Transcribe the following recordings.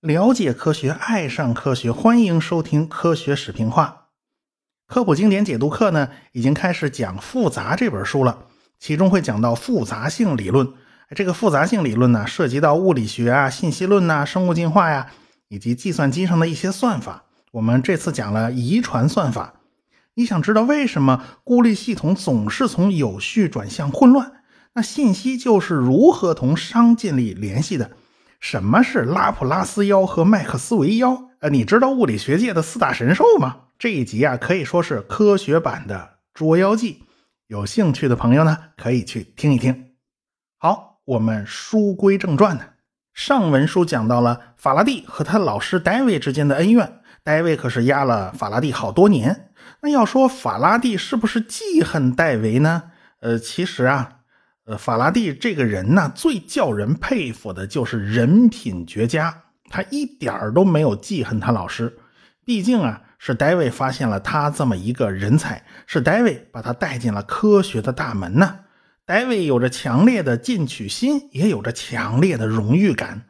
了解科学，爱上科学，欢迎收听《科学史评话》科普经典解读课呢，已经开始讲《复杂》这本书了，其中会讲到复杂性理论。这个复杂性理论呢，涉及到物理学啊、信息论呐、生物进化呀，以及计算机上的一些算法。我们这次讲了遗传算法。你想知道为什么孤立系统总是从有序转向混乱？那信息就是如何同商建立联系的？什么是拉普拉斯妖和麦克斯韦妖？呃，你知道物理学界的四大神兽吗？这一集啊，可以说是科学版的《捉妖记》。有兴趣的朋友呢，可以去听一听。好。我们书归正传呢，上文书讲到了法拉第和他老师戴维之间的恩怨，戴维可是压了法拉第好多年。那要说法拉第是不是记恨戴维呢？呃，其实啊，呃，法拉第这个人呢，最叫人佩服的就是人品绝佳，他一点儿都没有记恨他老师。毕竟啊，是戴维发现了他这么一个人才，是戴维把他带进了科学的大门呢。戴维有着强烈的进取心，也有着强烈的荣誉感，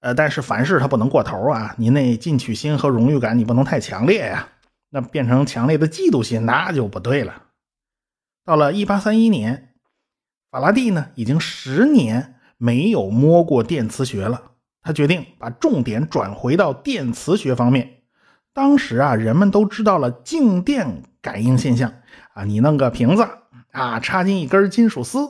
呃，但是凡事他不能过头啊！你那进取心和荣誉感，你不能太强烈呀，那变成强烈的嫉妒心，那就不对了。到了一八三一年，法拉第呢，已经十年没有摸过电磁学了，他决定把重点转回到电磁学方面。当时啊，人们都知道了静电感应现象啊，你弄个瓶子。啊，插进一根金属丝，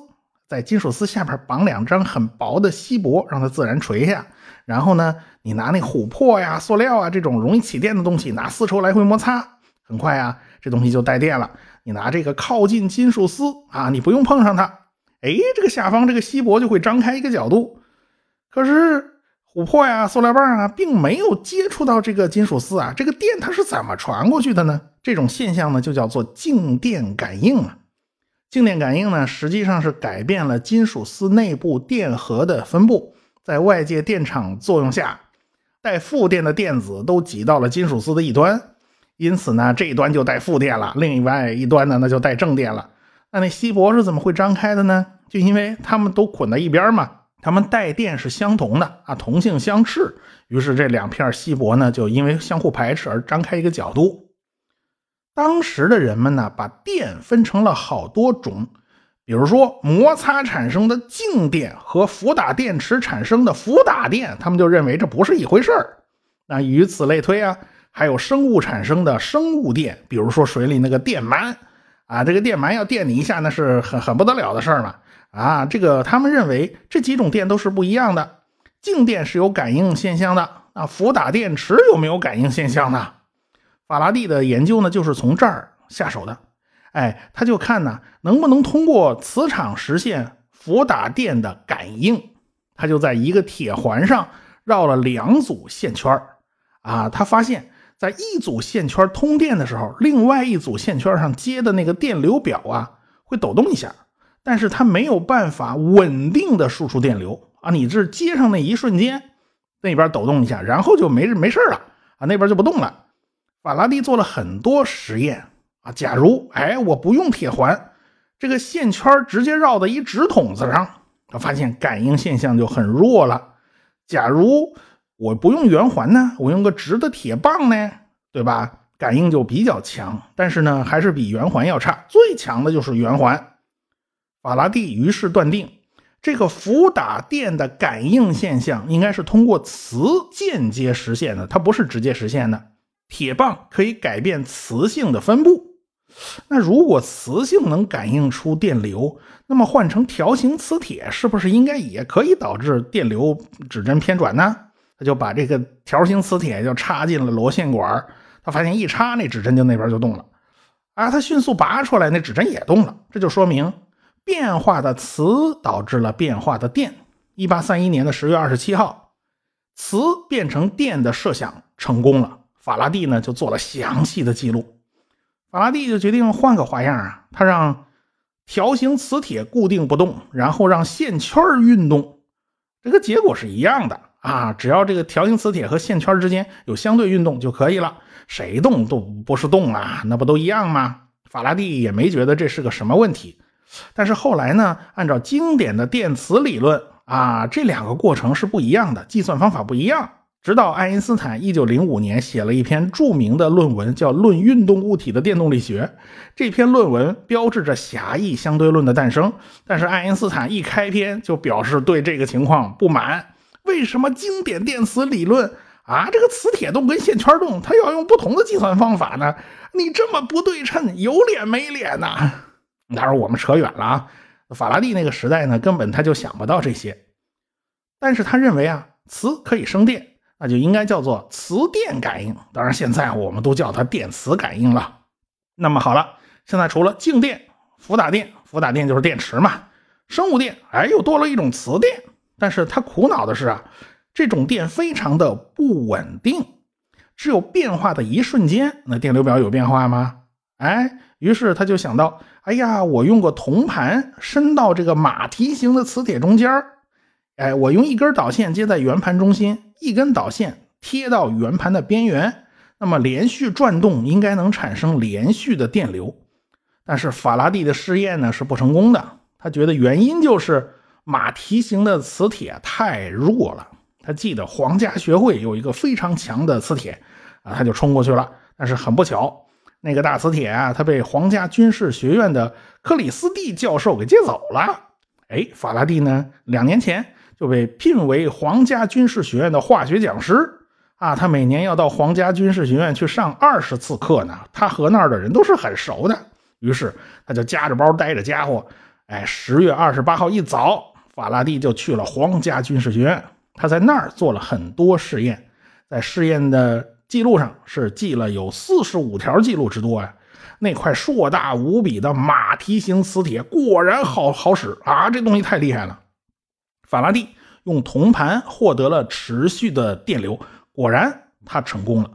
在金属丝下边绑两张很薄的锡箔，让它自然垂下。然后呢，你拿那琥珀呀、塑料啊这种容易起电的东西，拿丝绸来回摩擦，很快啊，这东西就带电了。你拿这个靠近金属丝啊，你不用碰上它，哎，这个下方这个锡箔就会张开一个角度。可是琥珀呀、塑料棒啊，并没有接触到这个金属丝啊，这个电它是怎么传过去的呢？这种现象呢，就叫做静电感应啊。静电感应呢，实际上是改变了金属丝内部电荷的分布，在外界电场作用下，带负电的电子都挤到了金属丝的一端，因此呢，这一端就带负电了，另外一端呢，那就带正电了。那那锡箔是怎么会张开的呢？就因为它们都捆在一边嘛，它们带电是相同的啊，同性相斥，于是这两片锡箔呢，就因为相互排斥而张开一个角度。当时的人们呢，把电分成了好多种，比如说摩擦产生的静电和伏打电池产生的伏打电，他们就认为这不是一回事儿。那以此类推啊，还有生物产生的生物电，比如说水里那个电鳗啊，这个电鳗要电你一下，那是很很不得了的事儿嘛。啊，这个他们认为这几种电都是不一样的，静电是有感应现象的，啊，伏打电池有没有感应现象呢？法拉第的研究呢，就是从这儿下手的。哎，他就看呢，能不能通过磁场实现伏打电的感应。他就在一个铁环上绕了两组线圈啊，他发现，在一组线圈通电的时候，另外一组线圈上接的那个电流表啊，会抖动一下，但是它没有办法稳定的输出电流啊。你这接上那一瞬间，那边抖动一下，然后就没没事了啊，那边就不动了。法拉第做了很多实验啊，假如哎我不用铁环，这个线圈直接绕在一直筒子上，他发现感应现象就很弱了。假如我不用圆环呢，我用个直的铁棒呢，对吧？感应就比较强，但是呢还是比圆环要差。最强的就是圆环。法拉第于是断定，这个伏打电的感应现象应该是通过磁间接实现的，它不是直接实现的。铁棒可以改变磁性的分布，那如果磁性能感应出电流，那么换成条形磁铁是不是应该也可以导致电流指针偏转呢？就把这个条形磁铁就插进了螺线管，他发现一插那指针就那边就动了，啊，他迅速拔出来，那指针也动了，这就说明变化的磁导致了变化的电。一八三一年的十月二十七号，磁变成电的设想成功了。法拉第呢就做了详细的记录，法拉第就决定换个花样啊，他让条形磁铁固定不动，然后让线圈运动，这个结果是一样的啊，只要这个条形磁铁和线圈之间有相对运动就可以了，谁动都不是动啊，那不都一样吗？法拉第也没觉得这是个什么问题，但是后来呢，按照经典的电磁理论啊，这两个过程是不一样的，计算方法不一样。直到爱因斯坦1905年写了一篇著名的论文，叫《论运动物体的电动力学》。这篇论文标志着狭义相对论的诞生。但是爱因斯坦一开篇就表示对这个情况不满：为什么经典电磁理论啊，这个磁铁动跟线圈动，它要用不同的计算方法呢？你这么不对称，有脸没脸呐？当然，我们扯远了啊。法拉第那个时代呢，根本他就想不到这些。但是他认为啊，磁可以生电。那就应该叫做磁电感应，当然现在我们都叫它电磁感应了。那么好了，现在除了静电、伏打电，伏打电就是电池嘛，生物电，哎，又多了一种磁电。但是他苦恼的是啊，这种电非常的不稳定，只有变化的一瞬间，那电流表有变化吗？哎，于是他就想到，哎呀，我用个铜盘伸到这个马蹄形的磁铁中间哎，我用一根导线接在圆盘中心，一根导线贴到圆盘的边缘，那么连续转动应该能产生连续的电流。但是法拉第的试验呢是不成功的，他觉得原因就是马蹄形的磁铁太弱了。他记得皇家学会有一个非常强的磁铁啊，他就冲过去了。但是很不巧，那个大磁铁啊，他被皇家军事学院的克里斯蒂教授给接走了。哎，法拉第呢，两年前。就被聘为皇家军事学院的化学讲师啊，他每年要到皇家军事学院去上二十次课呢。他和那儿的人都是很熟的，于是他就夹着包带着家伙，哎，十月二十八号一早，法拉第就去了皇家军事学院。他在那儿做了很多试验，在试验的记录上是记了有四十五条记录之多呀。那块硕大无比的马蹄形磁铁果然好好使啊，这东西太厉害了。法拉第用铜盘获得了持续的电流，果然他成功了。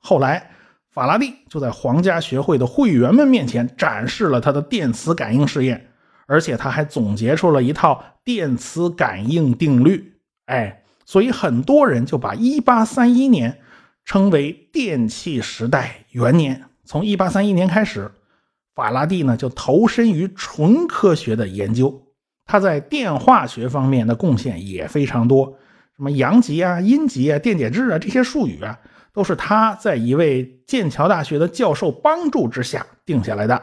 后来，法拉第就在皇家学会的会员们面前展示了他的电磁感应试验，而且他还总结出了一套电磁感应定律。哎，所以很多人就把1831年称为电气时代元年。从1831年开始，法拉第呢就投身于纯科学的研究。他在电化学方面的贡献也非常多，什么阳极啊、阴极啊、电解质啊这些术语啊，都是他在一位剑桥大学的教授帮助之下定下来的。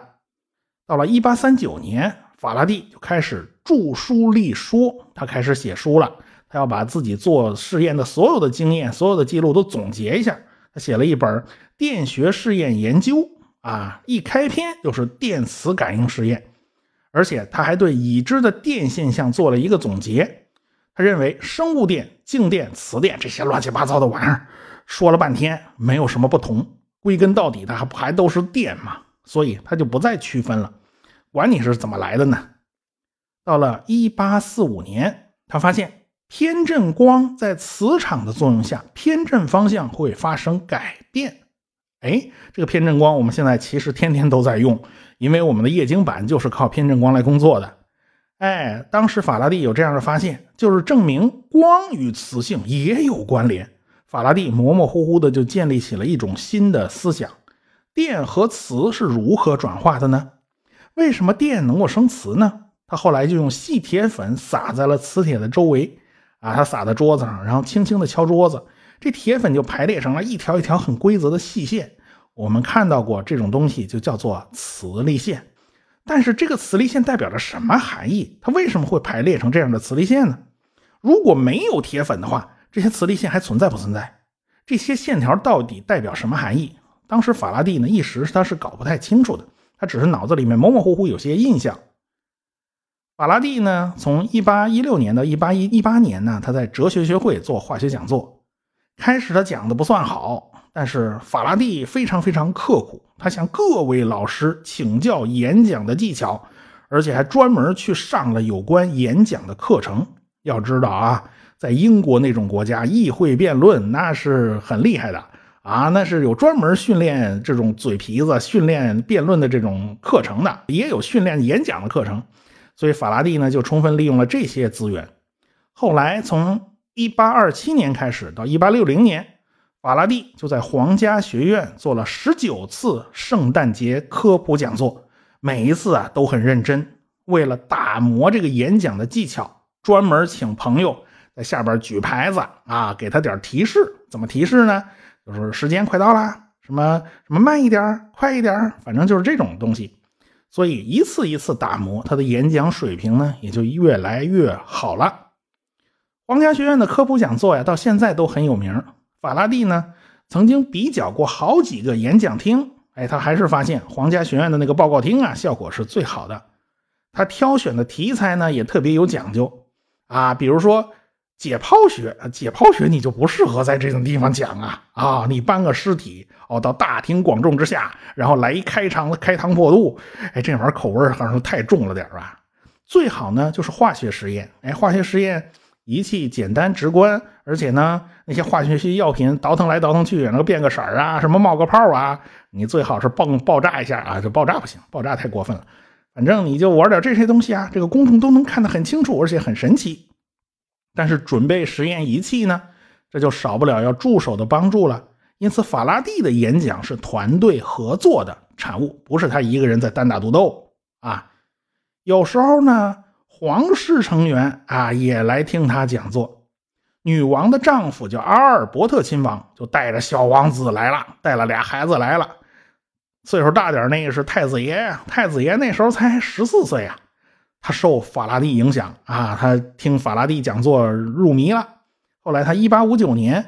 到了1839年，法拉第就开始著书立说，他开始写书了。他要把自己做实验的所有的经验、所有的记录都总结一下。他写了一本《电学试验研究》啊，一开篇就是电磁感应实验。而且他还对已知的电现象做了一个总结。他认为生物电、静电、磁电这些乱七八糟的玩意儿，说了半天没有什么不同，归根到底它还还都是电嘛？所以他就不再区分了，管你是怎么来的呢？到了1845年，他发现偏振光在磁场的作用下，偏振方向会发生改变。哎，这个偏振光我们现在其实天天都在用。因为我们的液晶板就是靠偏振光来工作的，哎，当时法拉第有这样的发现，就是证明光与磁性也有关联。法拉第模模糊糊的就建立起了一种新的思想：电和磁是如何转化的呢？为什么电能够生磁呢？他后来就用细铁粉撒在了磁铁的周围，啊，他撒在桌子上，然后轻轻的敲桌子，这铁粉就排列成了一条一条很规则的细线。我们看到过这种东西，就叫做磁力线。但是这个磁力线代表着什么含义？它为什么会排列成这样的磁力线呢？如果没有铁粉的话，这些磁力线还存在不存在？这些线条到底代表什么含义？当时法拉第呢一时他是搞不太清楚的，他只是脑子里面模模糊糊有些印象。法拉第呢，从1816年到1818年呢，他在哲学学会做化学讲座，开始他讲的不算好。但是法拉第非常非常刻苦，他向各位老师请教演讲的技巧，而且还专门去上了有关演讲的课程。要知道啊，在英国那种国家，议会辩论那是很厉害的啊，那是有专门训练这种嘴皮子、训练辩论的这种课程的，也有训练演讲的课程。所以法拉第呢，就充分利用了这些资源。后来从1827年开始到1860年。法拉第就在皇家学院做了十九次圣诞节科普讲座，每一次啊都很认真。为了打磨这个演讲的技巧，专门请朋友在下边举牌子啊，给他点提示。怎么提示呢？就是时间快到了，什么什么慢一点，快一点，反正就是这种东西。所以一次一次打磨，他的演讲水平呢也就越来越好了。皇家学院的科普讲座呀，到现在都很有名。法拉第呢曾经比较过好几个演讲厅，哎，他还是发现皇家学院的那个报告厅啊，效果是最好的。他挑选的题材呢也特别有讲究啊，比如说。解剖学，解剖学你就不适合在这种地方讲啊啊！你搬个尸体哦，到大庭广众之下，然后来一开肠开膛破肚，哎，这玩意儿口味好像太重了点吧？最好呢就是化学实验，哎，化学实验仪器简单直观，而且呢那些化学系药品倒腾来倒腾去，能变个色儿啊，什么冒个泡啊，你最好是蹦爆炸一下啊，这爆炸不行，爆炸太过分了。反正你就玩点这些东西啊，这个公众都能看得很清楚，而且很神奇。但是准备实验仪器呢，这就少不了要助手的帮助了。因此，法拉第的演讲是团队合作的产物，不是他一个人在单打独斗啊。有时候呢，皇室成员啊也来听他讲座。女王的丈夫叫阿尔伯特亲王，就带着小王子来了，带了俩孩子来了。岁数大点那个是太子爷，太子爷那时候才十四岁啊。他受法拉第影响啊，他听法拉第讲座入迷了。后来他一八五九年，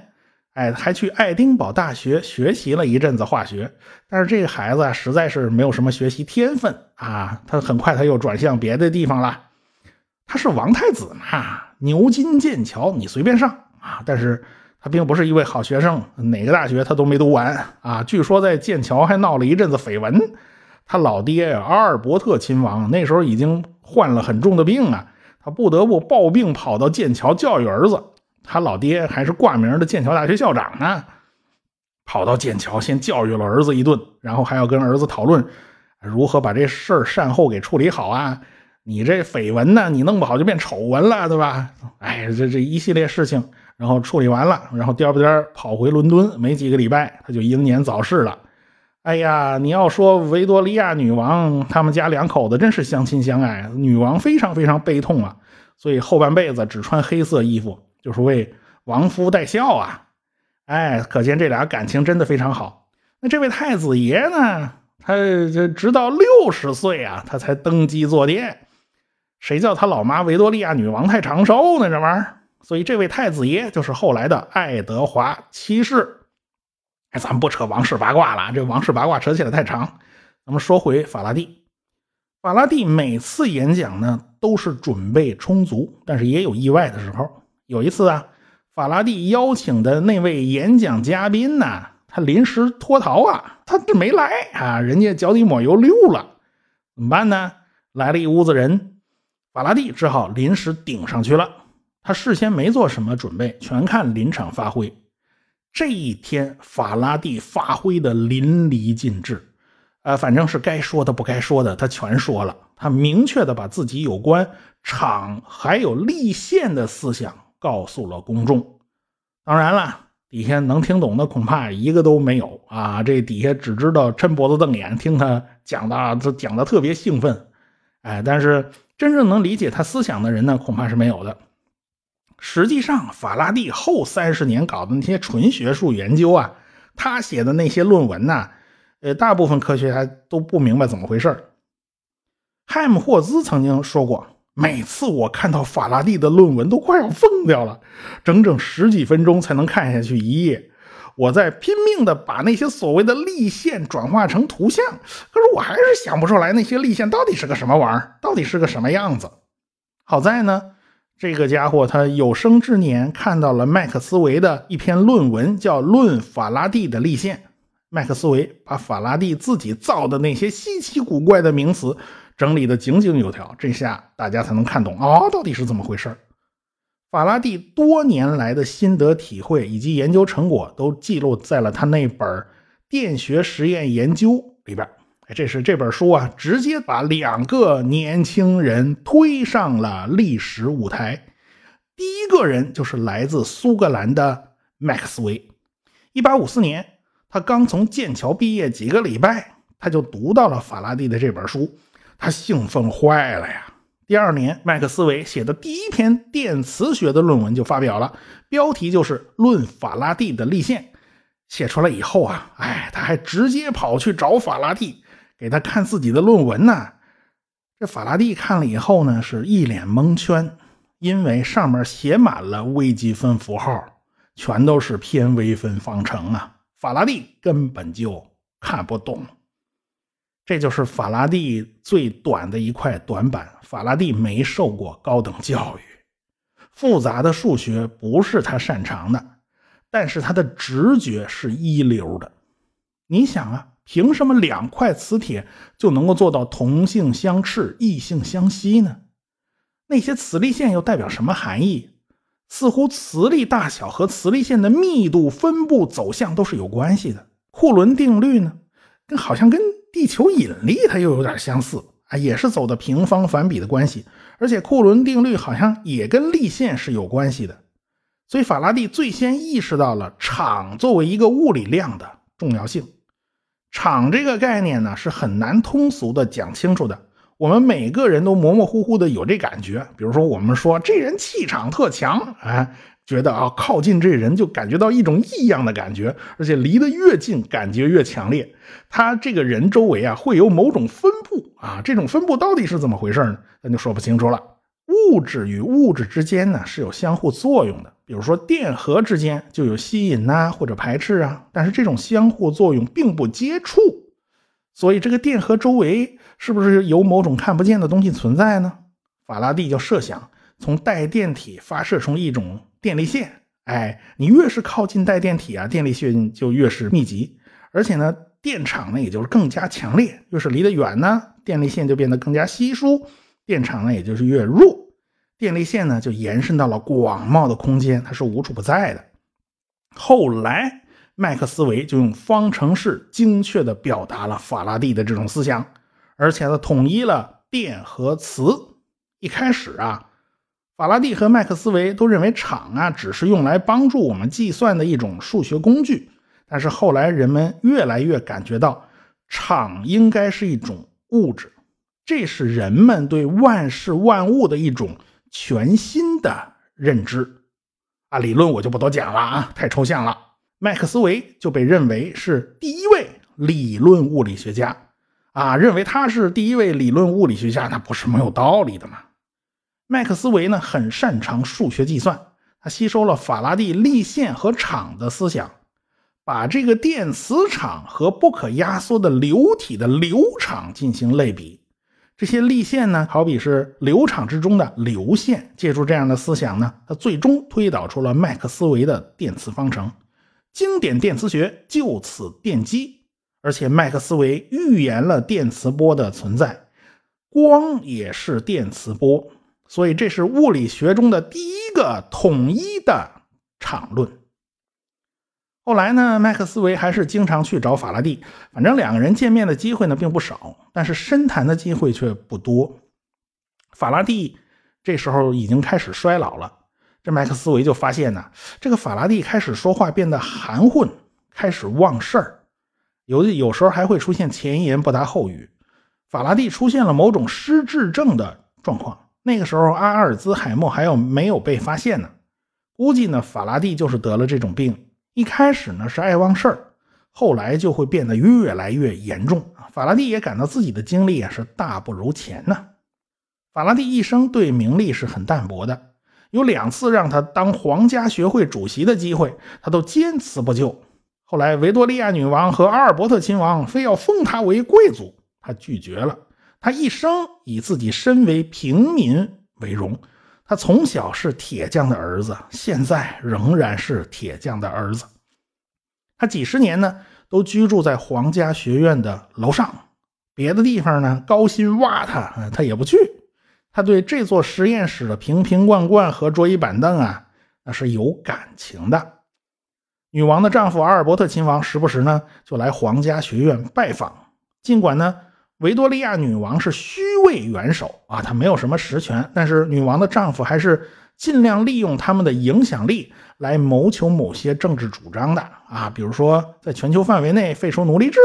哎，还去爱丁堡大学学习了一阵子化学。但是这个孩子啊实在是没有什么学习天分啊，他很快他又转向别的地方了。他是王太子嘛，牛津、剑桥你随便上啊。但是他并不是一位好学生，哪个大学他都没读完啊。据说在剑桥还闹了一阵子绯闻。他老爹，阿尔伯特亲王那时候已经。患了很重的病啊，他不得不抱病跑到剑桥教育儿子。他老爹还是挂名的剑桥大学校长呢，跑到剑桥先教育了儿子一顿，然后还要跟儿子讨论如何把这事儿善后给处理好啊。你这绯闻呢，你弄不好就变丑闻了，对吧？哎，这这一系列事情，然后处理完了，然后颠不颠跑回伦敦，没几个礼拜他就英年早逝了。哎呀，你要说维多利亚女王他们家两口子真是相亲相爱，女王非常非常悲痛啊，所以后半辈子只穿黑色衣服，就是为亡夫戴孝啊。哎，可见这俩感情真的非常好。那这位太子爷呢，他这直到六十岁啊，他才登基坐殿。谁叫他老妈维多利亚女王太长寿呢？这玩意儿，所以这位太子爷就是后来的爱德华七世。咱不扯王室八卦了，这王室八卦扯起来太长。咱们说回法拉第，法拉第每次演讲呢都是准备充足，但是也有意外的时候。有一次啊，法拉第邀请的那位演讲嘉宾呢，他临时脱逃啊，他这没来啊，人家脚底抹油溜了，怎么办呢？来了一屋子人，法拉第只好临时顶上去了。他事先没做什么准备，全看临场发挥。这一天，法拉第发挥的淋漓尽致，呃，反正是该说的不该说的，他全说了。他明确的把自己有关厂还有立宪的思想告诉了公众。当然了，底下能听懂的恐怕一个都没有啊！这底下只知道抻脖子瞪眼听他讲的，他讲的特别兴奋，哎，但是真正能理解他思想的人呢，恐怕是没有的。实际上，法拉第后三十年搞的那些纯学术研究啊，他写的那些论文呐，呃，大部分科学家都不明白怎么回事海姆霍兹曾经说过，每次我看到法拉第的论文都快要疯掉了，整整十几分钟才能看下去一页，我在拼命的把那些所谓的立线转化成图像，可是我还是想不出来那些立线到底是个什么玩意儿，到底是个什么样子。好在呢。这个家伙，他有生之年看到了麦克斯韦的一篇论文，叫《论法拉第的立线》。麦克斯韦把法拉第自己造的那些稀奇古怪的名词整理的井井有条，这下大家才能看懂哦，到底是怎么回事法拉第多年来的心得体会以及研究成果都记录在了他那本《电学实验研究》里边。这是这本书啊，直接把两个年轻人推上了历史舞台。第一个人就是来自苏格兰的麦克斯韦。一八五四年，他刚从剑桥毕业，几个礼拜他就读到了法拉第的这本书，他兴奋坏了呀！第二年，麦克斯韦写的第一篇电磁学的论文就发表了，标题就是《论法拉第的立线》。写出来以后啊，哎，他还直接跑去找法拉第，给他看自己的论文呢。这法拉第看了以后呢，是一脸蒙圈，因为上面写满了微积分符号，全都是偏微分方程啊，法拉第根本就看不懂。这就是法拉第最短的一块短板。法拉第没受过高等教育，复杂的数学不是他擅长的，但是他的直觉是一流的。你想啊，凭什么两块磁铁就能够做到同性相斥、异性相吸呢？那些磁力线又代表什么含义？似乎磁力大小和磁力线的密度、分布、走向都是有关系的。库伦定律呢，跟好像跟。地球引力它又有点相似啊，也是走的平方反比的关系，而且库伦定律好像也跟力线是有关系的，所以法拉第最先意识到了场作为一个物理量的重要性。场这个概念呢是很难通俗的讲清楚的，我们每个人都模模糊糊的有这感觉，比如说我们说这人气场特强，哎。觉得啊，靠近这人就感觉到一种异样的感觉，而且离得越近，感觉越强烈。他这个人周围啊，会有某种分布啊，这种分布到底是怎么回事呢？咱就说不清楚了。物质与物质之间呢是有相互作用的，比如说电荷之间就有吸引呐或者排斥啊，但是这种相互作用并不接触，所以这个电荷周围是不是有某种看不见的东西存在呢？法拉第就设想从带电体发射出一种。电力线，哎，你越是靠近带电体啊，电力线就越是密集，而且呢，电场呢也就是更加强烈。越是离得远呢，电力线就变得更加稀疏，电场呢也就是越弱。电力线呢就延伸到了广袤的空间，它是无处不在的。后来，麦克斯韦就用方程式精确地表达了法拉第的这种思想，而且呢统一了电和磁。一开始啊。法拉第和麦克斯韦都认为场啊只是用来帮助我们计算的一种数学工具，但是后来人们越来越感觉到场应该是一种物质，这是人们对万事万物的一种全新的认知。啊，理论我就不多讲了啊，太抽象了。麦克斯韦就被认为是第一位理论物理学家，啊，认为他是第一位理论物理学家，那不是没有道理的嘛。麦克斯韦呢，很擅长数学计算，他吸收了法拉第立线和场的思想，把这个电磁场和不可压缩的流体的流场进行类比。这些立线呢，好比是流场之中的流线。借助这样的思想呢，他最终推导出了麦克斯韦的电磁方程，经典电磁学就此奠基。而且麦克斯韦预言了电磁波的存在，光也是电磁波。所以这是物理学中的第一个统一的场论。后来呢，麦克斯韦还是经常去找法拉第，反正两个人见面的机会呢并不少，但是深谈的机会却不多。法拉第这时候已经开始衰老了，这麦克斯韦就发现呢，这个法拉第开始说话变得含混，开始忘事儿，有有时候还会出现前言不搭后语。法拉第出现了某种失智症的状况。那个时候，阿尔兹海默还有没有被发现呢？估计呢，法拉第就是得了这种病。一开始呢是爱忘事儿，后来就会变得越来越严重。法拉第也感到自己的精力啊是大不如前呢。法拉第一生对名利是很淡薄的，有两次让他当皇家学会主席的机会，他都坚持不就。后来维多利亚女王和阿尔伯特亲王非要封他为贵族，他拒绝了。他一生以自己身为平民为荣。他从小是铁匠的儿子，现在仍然是铁匠的儿子。他几十年呢，都居住在皇家学院的楼上，别的地方呢高薪挖他，他也不去。他对这座实验室的瓶瓶罐罐和桌椅板凳啊，那是有感情的。女王的丈夫阿尔伯特亲王时不时呢就来皇家学院拜访，尽管呢。维多利亚女王是虚位元首啊，她没有什么实权，但是女王的丈夫还是尽量利用他们的影响力来谋求某些政治主张的啊，比如说在全球范围内废除奴隶制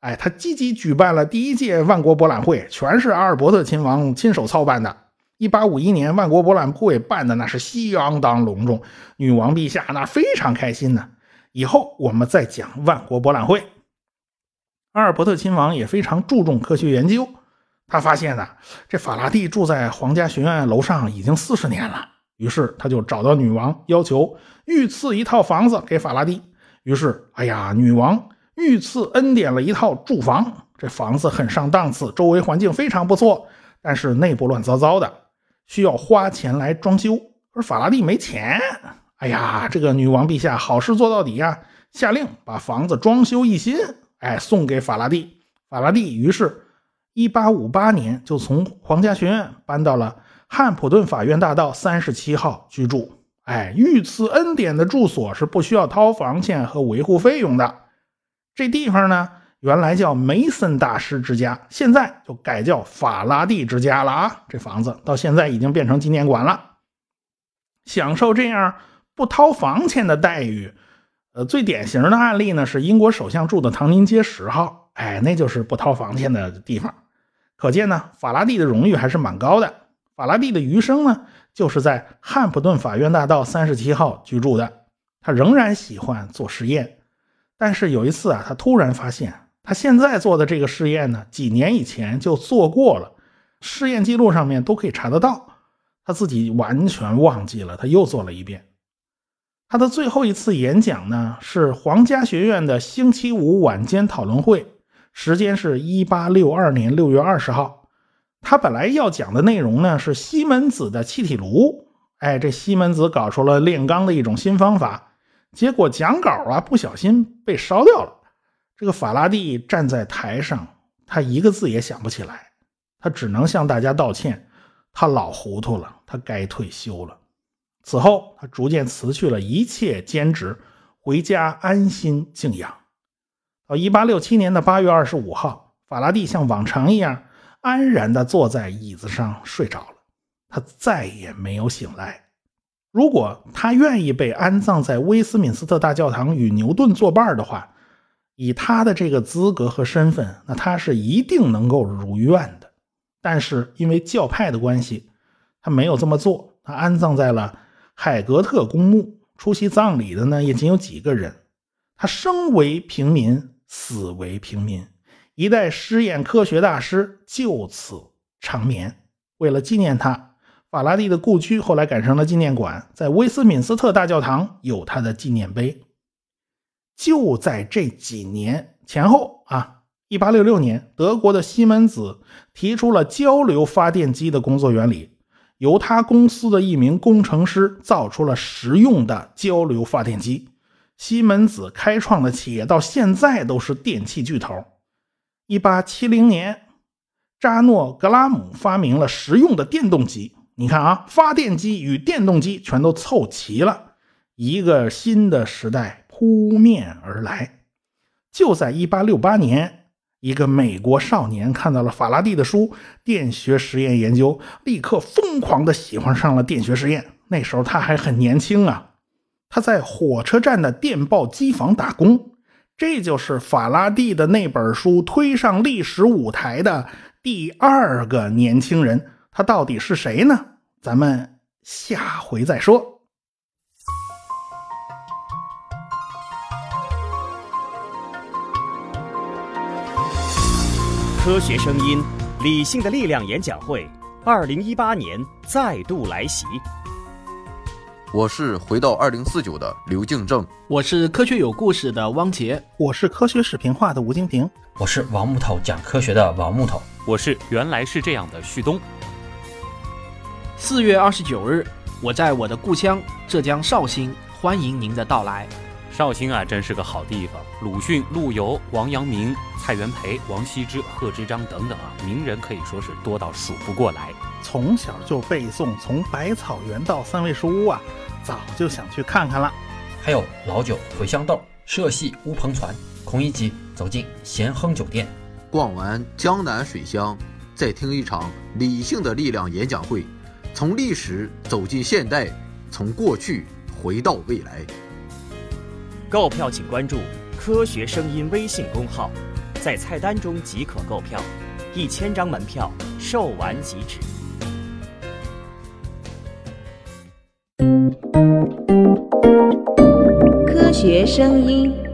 哎，他积极举办了第一届万国博览会，全是阿尔伯特亲王亲手操办的。一八五一年，万国博览会办的那是相当隆重，女王陛下那非常开心呢。以后我们再讲万国博览会。阿尔伯特亲王也非常注重科学研究，他发现呢，这法拉第住在皇家学院楼上已经四十年了，于是他就找到女王，要求御赐一套房子给法拉第。于是，哎呀，女王。御赐恩典了一套住房，这房子很上档次，周围环境非常不错，但是内部乱糟糟的，需要花钱来装修。可是法拉第没钱。哎呀，这个女王陛下好事做到底呀，下令把房子装修一新，哎，送给法拉第。法拉第于是1858年就从皇家学院搬到了汉普顿法院大道三十七号居住。哎，御赐恩典的住所是不需要掏房钱和维护费用的。这地方呢，原来叫梅森大师之家，现在就改叫法拉第之家了啊！这房子到现在已经变成纪念馆了。享受这样不掏房钱的待遇，呃，最典型的案例呢是英国首相住的唐宁街十号，哎，那就是不掏房钱的地方。可见呢，法拉第的荣誉还是蛮高的。法拉第的余生呢，就是在汉普顿法院大道三十七号居住的。他仍然喜欢做实验。但是有一次啊，他突然发现，他现在做的这个试验呢，几年以前就做过了，试验记录上面都可以查得到。他自己完全忘记了，他又做了一遍。他的最后一次演讲呢，是皇家学院的星期五晚间讨论会，时间是一八六二年六月二十号。他本来要讲的内容呢，是西门子的气体炉。哎，这西门子搞出了炼钢的一种新方法。结果讲稿啊，不小心被烧掉了。这个法拉第站在台上，他一个字也想不起来，他只能向大家道歉。他老糊涂了，他该退休了。此后，他逐渐辞去了一切兼职，回家安心静养。到一八六七年的八月二十五号，法拉第像往常一样安然地坐在椅子上睡着了，他再也没有醒来。如果他愿意被安葬在威斯敏斯特大教堂与牛顿作伴的话，以他的这个资格和身份，那他是一定能够如愿的。但是因为教派的关系，他没有这么做。他安葬在了海格特公墓，出席葬礼的呢也仅有几个人。他生为平民，死为平民，一代实验科学大师就此长眠。为了纪念他。法拉第的故居后来改成了纪念馆，在威斯敏斯特大教堂有他的纪念碑。就在这几年前后啊，一八六六年，德国的西门子提出了交流发电机的工作原理，由他公司的一名工程师造出了实用的交流发电机。西门子开创的企业到现在都是电器巨头。一八七零年，扎诺格拉姆发明了实用的电动机。你看啊，发电机与电动机全都凑齐了，一个新的时代扑面而来。就在1868年，一个美国少年看到了法拉第的书《电学实验研究》，立刻疯狂地喜欢上了电学实验。那时候他还很年轻啊，他在火车站的电报机房打工。这就是法拉第的那本书推上历史舞台的第二个年轻人。他到底是谁呢？咱们下回再说。科学声音，理性的力量演讲会，二零一八年再度来袭。我是回到二零四九的刘敬正，我是科学有故事的汪杰，我是科学视频化的吴京平，我是王木头讲科学的王木头，我是原来是这样的旭东。四月二十九日，我在我的故乡浙江绍兴，欢迎您的到来。绍兴啊，真是个好地方。鲁迅、陆游、王阳明、蔡元培、王羲之、贺知章等等啊，名人可以说是多到数不过来。从小就背诵《从百草园到三味书屋》啊，早就想去看看了。还有老酒、茴香豆、社戏、乌篷船。孔乙己走进咸亨酒店，逛完江南水乡，再听一场理性的力量演讲会。从历史走进现代，从过去回到未来。购票请关注“科学声音”微信公号。在菜单中即可购票，一千张门票售完即止。科学声音。